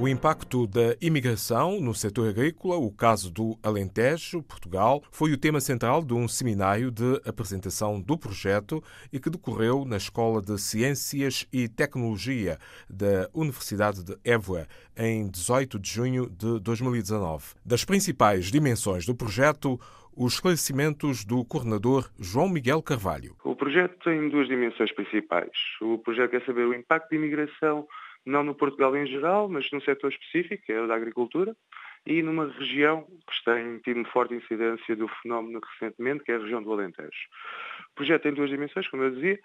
O impacto da imigração no setor agrícola, o caso do Alentejo, Portugal, foi o tema central de um seminário de apresentação do projeto e que decorreu na Escola de Ciências e Tecnologia da Universidade de Évora, em 18 de junho de 2019. Das principais dimensões do projeto, os esclarecimentos do coordenador João Miguel Carvalho. O projeto tem duas dimensões principais. O projeto quer saber o impacto da imigração não no Portugal em geral, mas num setor específico, que é o da agricultura, e numa região que tem tido forte incidência do fenómeno recentemente, que é a região do Alentejo. O projeto tem duas dimensões, como eu dizia,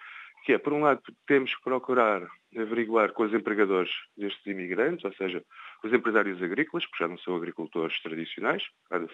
que é, por um lado, temos que procurar averiguar com os empregadores destes imigrantes, ou seja, os empresários agrícolas, porque já não são agricultores tradicionais,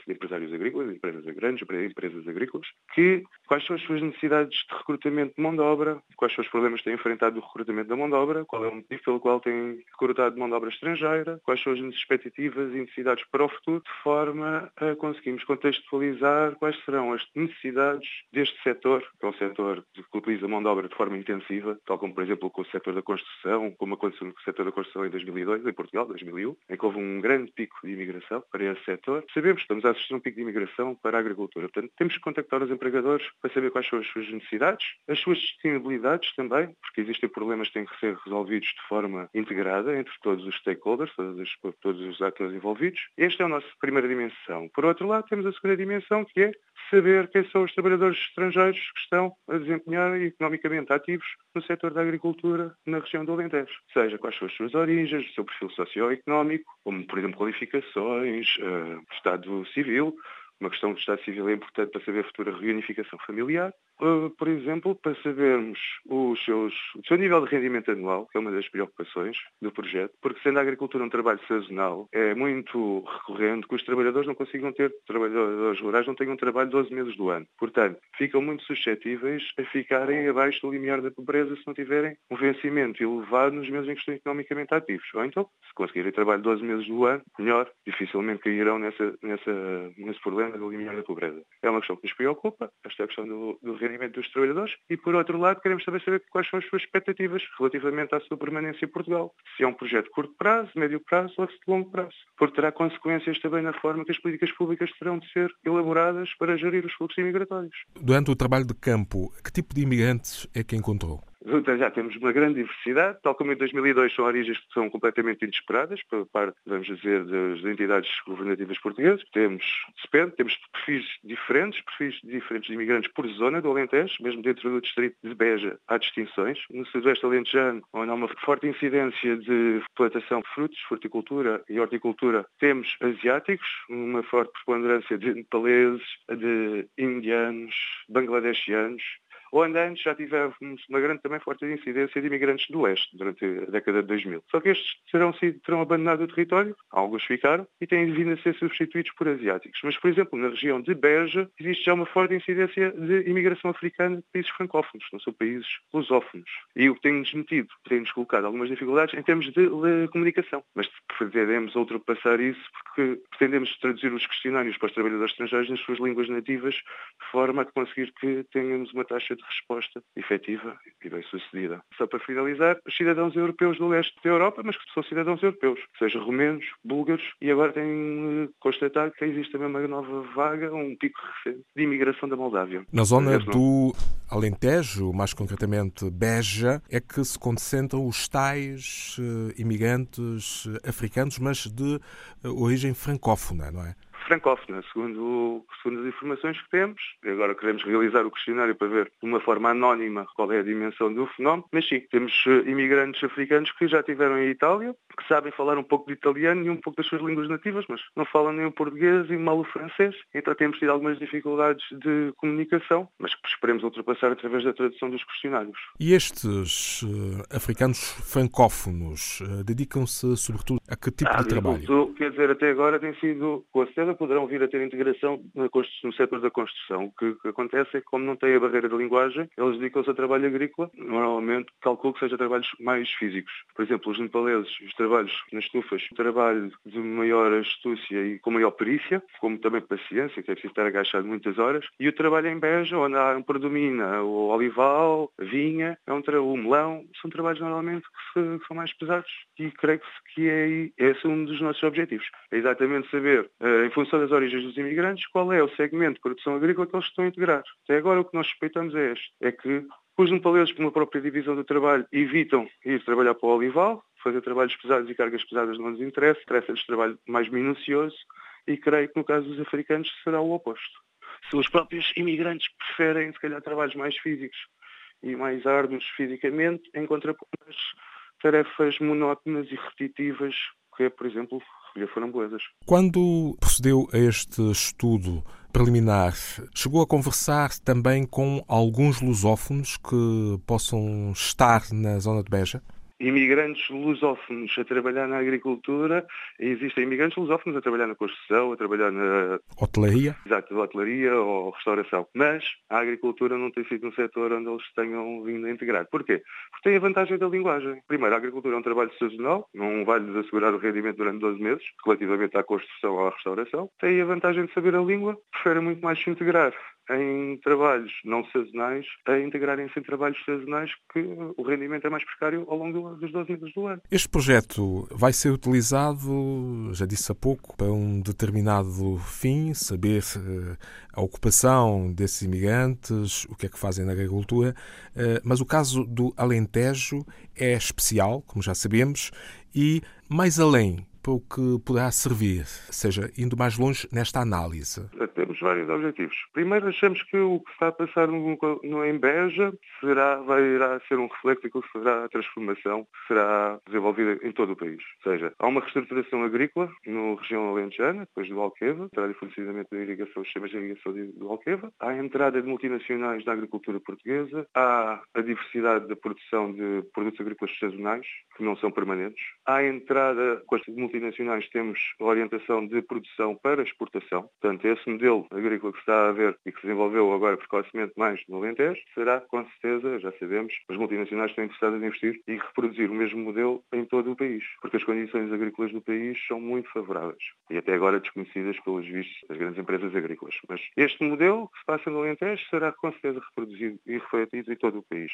empresários agrícolas, empresas grandes, empresas agrícolas, que quais são as suas necessidades de recrutamento de mão de obra, quais são os problemas que têm enfrentado no recrutamento da mão de obra, qual é o motivo pelo qual têm recrutado mão de obra estrangeira, quais são as expectativas e necessidades para o futuro, de forma a conseguirmos contextualizar quais serão as necessidades deste setor, que é um setor que utiliza mão de obra de forma intensiva, tal como, por exemplo, com o setor da construção, como aconteceu no setor da construção em 2002, em Portugal, 2001, em que houve um grande pico de imigração para esse setor. Sabemos que estamos a assistir a um pico de imigração para a agricultura. Portanto, temos que contactar os empregadores para saber quais são as suas necessidades, as suas disponibilidades também, porque existem problemas que têm que ser resolvidos de forma integrada entre todos os stakeholders, todos os, todos os atores envolvidos. Esta é a nossa primeira dimensão. Por outro lado, temos a segunda dimensão, que é saber quem são os trabalhadores estrangeiros que estão a desempenhar economicamente ativos no setor da agricultura na região do Alentejo. Seja quais são as suas origens, o seu perfil socioeconómico, como, por exemplo, qualificações, uh, estado civil, uma questão de Estado Civil é importante para saber a futura reunificação familiar. Uh, por exemplo, para sabermos os seus, o seu nível de rendimento anual, que é uma das preocupações do projeto, porque sendo a agricultura um trabalho sazonal, é muito recorrente que os trabalhadores não consigam ter, trabalhadores rurais não tenham trabalho 12 meses do ano. Portanto, ficam muito suscetíveis a ficarem abaixo do limiar da pobreza se não tiverem um vencimento elevado nos meses em que estão economicamente ativos. Ou então, se conseguirem trabalho 12 meses do ano, melhor, dificilmente cairão nessa, nessa, nesse problema do limiar da pobreza. É uma questão que nos preocupa, esta é a questão do, do rendimento dos trabalhadores e, por outro lado, queremos também saber quais são as suas expectativas relativamente à sua permanência em Portugal. Se é um projeto de curto prazo, médio prazo ou de longo prazo. Porque terá consequências também na forma que as políticas públicas terão de ser elaboradas para gerir os fluxos imigratórios. Durante o trabalho de campo, que tipo de imigrantes é que encontrou? Já temos uma grande diversidade, tal como em 2002 são origens que são completamente inesperadas, por parte, vamos dizer, das entidades governativas portuguesas. Temos, depende, temos perfis diferentes, perfis diferentes de imigrantes por zona do Alentejo, mesmo dentro do distrito de Beja há distinções. No sudoeste alentejano, onde há uma forte incidência de plantação de frutos, fruticultura e horticultura, temos asiáticos, uma forte preponderância de nepaleses, de indianos, bangladeshianos, onde antes já tivemos uma grande também forte incidência de imigrantes do Oeste durante a década de 2000. Só que estes terão, sido, terão abandonado o território, alguns ficaram, e têm vindo a ser substituídos por asiáticos. Mas, por exemplo, na região de Beja, existe já uma forte incidência de imigração africana de países francófonos, não são países lusófonos. E o que tem-nos metido, tem-nos colocado algumas dificuldades em termos de, de comunicação. Mas pretendemos ultrapassar isso porque pretendemos traduzir os questionários para os trabalhadores estrangeiros nas suas línguas nativas, de forma a conseguir que tenhamos uma taxa de resposta efetiva e bem sucedida. Só para finalizar, os cidadãos europeus do leste da Europa, mas que são cidadãos europeus, seja romenos, búlgaros, e agora têm constatado que existe também uma nova vaga, um pico recente de imigração da Moldávia. Na zona do Alentejo, mais concretamente Beja, é que se concentram os tais uh, imigrantes africanos, mas de origem francófona, não é? Francófona, segundo, segundo as informações que temos. Agora queremos realizar o questionário para ver de uma forma anónima qual é a dimensão do fenómeno, mas sim, temos eh, imigrantes africanos que já estiveram em Itália, que sabem falar um pouco de italiano e um pouco das suas línguas nativas, mas não falam nem o português e mal o francês, então temos tido algumas dificuldades de comunicação, mas que esperemos ultrapassar através da tradução dos questionários. E estes uh, africanos francófonos uh, dedicam-se sobretudo a que tipo a de trabalho? Até agora tem sido, com certeza poderão vir a ter integração no setor da construção. O que, acontece é que como não tem a barreira da linguagem, eles dedicam-se a trabalho agrícola, normalmente calculo que seja trabalhos mais físicos. Por exemplo, os nepaleses, os trabalhos nas estufas, trabalho de maior astúcia e com maior perícia, como também paciência, que é preciso estar agachado muitas horas, e o trabalho em Beja, onde há, predomina o olival, a vinha, é um o melão, são trabalhos normalmente que, se, que são mais pesados e creio que é esse um dos nossos objetivos. É exatamente saber, eh, em função das origens dos imigrantes, qual é o segmento de produção agrícola que eles estão a integrar. Até agora o que nós suspeitamos é este, é que os nepaleses, uma própria divisão do trabalho, evitam ir trabalhar para o olival, fazer trabalhos pesados e cargas pesadas não nos interessa, interessa-lhes trabalho mais minucioso e creio que no caso dos africanos será o oposto. Se os próprios imigrantes preferem, se calhar, trabalhos mais físicos e mais árduos fisicamente, em contraponto às tarefas monótonas e repetitivas, que é, por exemplo, recolher. Quando procedeu a este estudo preliminar, chegou a conversar também com alguns lusófonos que possam estar na zona de Beja? Imigrantes lusófonos a trabalhar na agricultura existem imigrantes lusófonos a trabalhar na construção, a trabalhar na... Hotelaria? Exato, hotelaria ou restauração. Mas a agricultura não tem sido um setor onde eles tenham vindo a integrar. Porquê? Porque tem a vantagem da linguagem. Primeiro, a agricultura é um trabalho sazonal, não vai-lhes assegurar o rendimento durante 12 meses, relativamente à construção ou à restauração. Tem a vantagem de saber a língua, preferem muito mais se integrar em trabalhos não sazonais a integrarem-se em trabalhos sazonais que o rendimento é mais precário ao longo dos 12 meses do ano. Este projeto vai ser utilizado, já disse há pouco, para um determinado fim, saber eh, a ocupação desses imigrantes, o que é que fazem na agricultura, eh, mas o caso do Alentejo é especial, como já sabemos, e mais além, para o que poderá servir, seja, indo mais longe nesta análise? Temos vários objetivos. Primeiro, achamos que o que está a passar no, no será, vai, irá ser um reflexo daquilo que será a transformação que será desenvolvida em todo o país. Ou seja, há uma reestruturação agrícola na região alentejana, depois do Alqueva, entrada e fornecimento da irrigação, sistemas de irrigação do Alqueva, há a entrada de multinacionais da agricultura portuguesa, há a diversidade da produção de produtos agrícolas sazonais, que não são permanentes, há a entrada com as multinacionais temos orientação de produção para exportação. Portanto, esse modelo agrícola que está a ver e que se desenvolveu agora precocemente mais no Alentejo, será, com certeza, já sabemos, as multinacionais estão interessadas em investir e reproduzir o mesmo modelo em todo o país, porque as condições agrícolas do país são muito favoráveis e até agora desconhecidas pelos vistos das grandes empresas agrícolas. Mas este modelo que se passa no Alentejo será, com certeza, reproduzido e refletido em todo o país.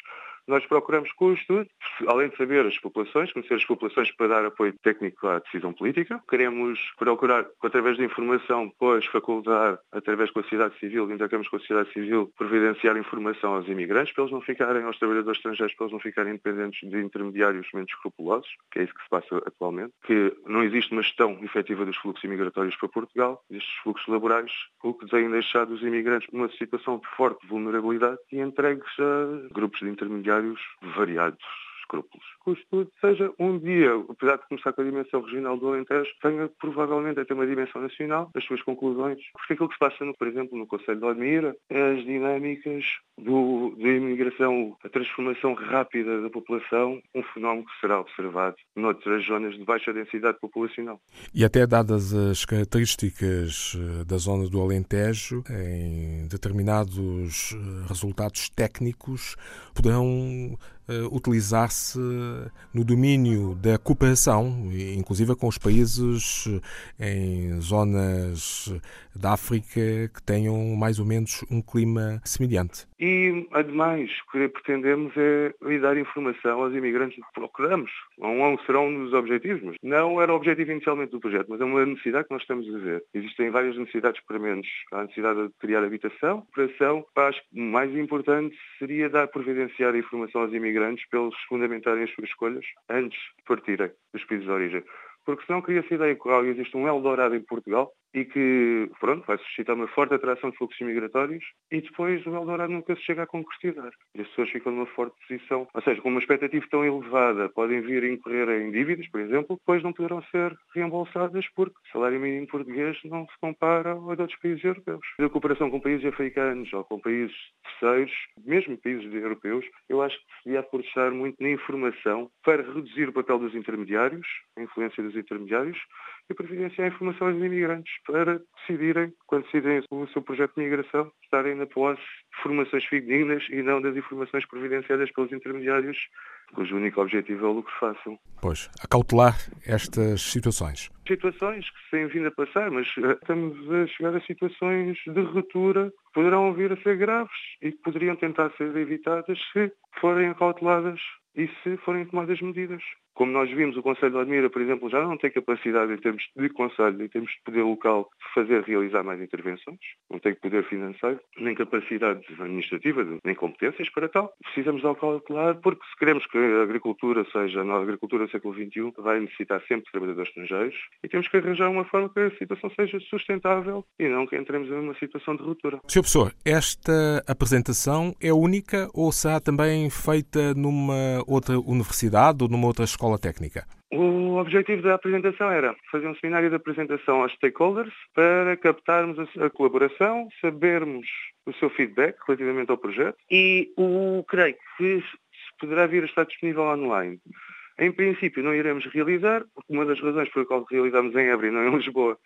Nós procuramos com o estudo, além de saber as populações, conhecer as populações para dar apoio técnico à decisão política. Queremos procurar, através da informação, depois facultar, através com a sociedade civil, intercâmbios com a sociedade civil, providenciar informação aos imigrantes, para eles não ficarem, aos trabalhadores estrangeiros, para eles não ficarem independentes de intermediários menos escrupulosos, que é isso que se passa atualmente, que não existe uma gestão efetiva dos fluxos imigratórios para Portugal, estes fluxos laborais, o que tem deixado os imigrantes numa situação de forte vulnerabilidade e entregues a grupos de intermediários variados escrúpulos. Que o estudo seja um dia, apesar de começar com a dimensão regional do Alentejo, venha provavelmente a ter uma dimensão nacional, as suas conclusões. Porque aquilo que se passa, no, por exemplo, no Conselho de Odmira, as dinâmicas do, da imigração, a transformação rápida da população, um fenómeno que será observado noutras zonas de baixa densidade populacional. E até dadas as características eh, da zona do Alentejo, em determinados eh, resultados técnicos, poderão uh, utilizar-se no domínio da cooperação, inclusive com os países em zonas da África que tenham mais ou menos um clima semelhante. E, ademais, o que pretendemos é dar informação aos imigrantes que procuramos. Não serão um dos objetivos, mas não era o objetivo inicialmente do projeto, mas é uma necessidade que nós estamos a ver. Existem várias necessidades prementes. Há a necessidade de criar habitação, operação. Acho que o mais importante seria dar providenciar informação aos imigrantes para eles fundamentarem as suas escolhas antes de partirem dos países de origem porque senão cria-se a ideia que existe um Eldorado em Portugal e que, pronto, vai suscitar uma forte atração de fluxos migratórios e depois o Eldorado nunca se chega a concretizar. E as pessoas ficam numa forte posição, ou seja, com uma expectativa tão elevada, podem vir a incorrer em dívidas, por exemplo, depois não poderão ser reembolsadas porque o salário mínimo português não se compara ao de outros países europeus. A cooperação com países africanos ou com países terceiros, mesmo países europeus, eu acho que se devia apostar muito na informação para reduzir o papel dos intermediários, a influência dos intermediários, e providenciar informação aos imigrantes para decidirem, quando decidem o seu projeto de migração, estarem na posse de formações fidedignas e não das informações providenciadas pelos intermediários, cujo único objetivo é o lucro fácil. Pois, acautelar estas situações. Situações que se têm vindo a passar, mas eh, estamos a chegar a situações de ruptura que poderão vir a ser graves e que poderiam tentar ser evitadas se forem acauteladas e se forem tomadas medidas. Como nós vimos, o Conselho de Admira, por exemplo, já não tem capacidade em termos de conselho, em termos de poder local, de fazer realizar mais intervenções, não tem poder financeiro, nem capacidade administrativa, nem competências para tal. Precisamos de calcular, porque se queremos que a agricultura seja, na agricultura do século XXI, vai necessitar sempre de trabalhadores estrangeiros e temos que arranjar uma forma que a situação seja sustentável e não que entremos em uma situação de ruptura. Sr. Professor, esta apresentação é única ou será também feita numa outra universidade ou numa outra escola técnica? O objetivo da apresentação era fazer um seminário de apresentação aos stakeholders para captarmos a colaboração, sabermos o seu feedback relativamente ao projeto e o creio que poderá vir a estar disponível online. Em princípio não iremos realizar, uma das razões por qual realizamos em Évora e não em Lisboa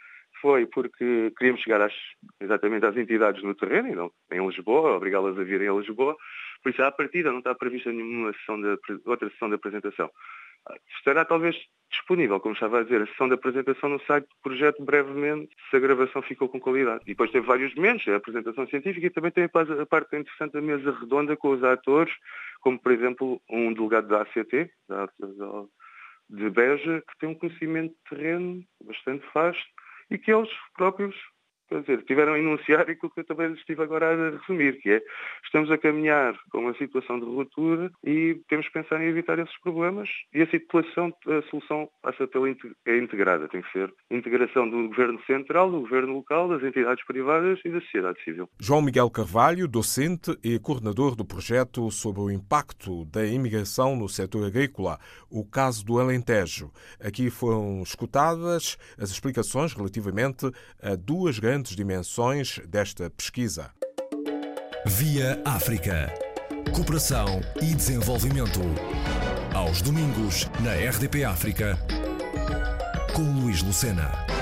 foi porque queríamos chegar às, exatamente às entidades no terreno, e não em Lisboa, obrigá-las a virem a Lisboa, por isso, à partida, não está prevista nenhuma sessão de, outra sessão de apresentação. Estará talvez disponível, como estava a dizer, a sessão de apresentação no site do projeto brevemente, se a gravação ficou com qualidade. E depois tem vários momentos, a apresentação científica e também tem a parte interessante da mesa redonda com os atores, como por exemplo um delegado da ACT, da, de Beja, que tem um conhecimento de terreno bastante vasto e que eles próprios quer dizer, tiveram a enunciar aquilo que eu também estive agora a resumir, que é estamos a caminhar com uma situação de ruptura e temos que pensar em evitar esses problemas e a situação, a solução passa pela é integrada, tem que ser integração do governo central, do governo local, das entidades privadas e da sociedade civil. João Miguel Carvalho, docente e coordenador do projeto sobre o impacto da imigração no setor agrícola, o caso do Alentejo. Aqui foram escutadas as explicações relativamente a duas grandes diferentes dimensões desta pesquisa. Via África. Cooperação e desenvolvimento. Aos domingos, na RDP África, com Luís Lucena.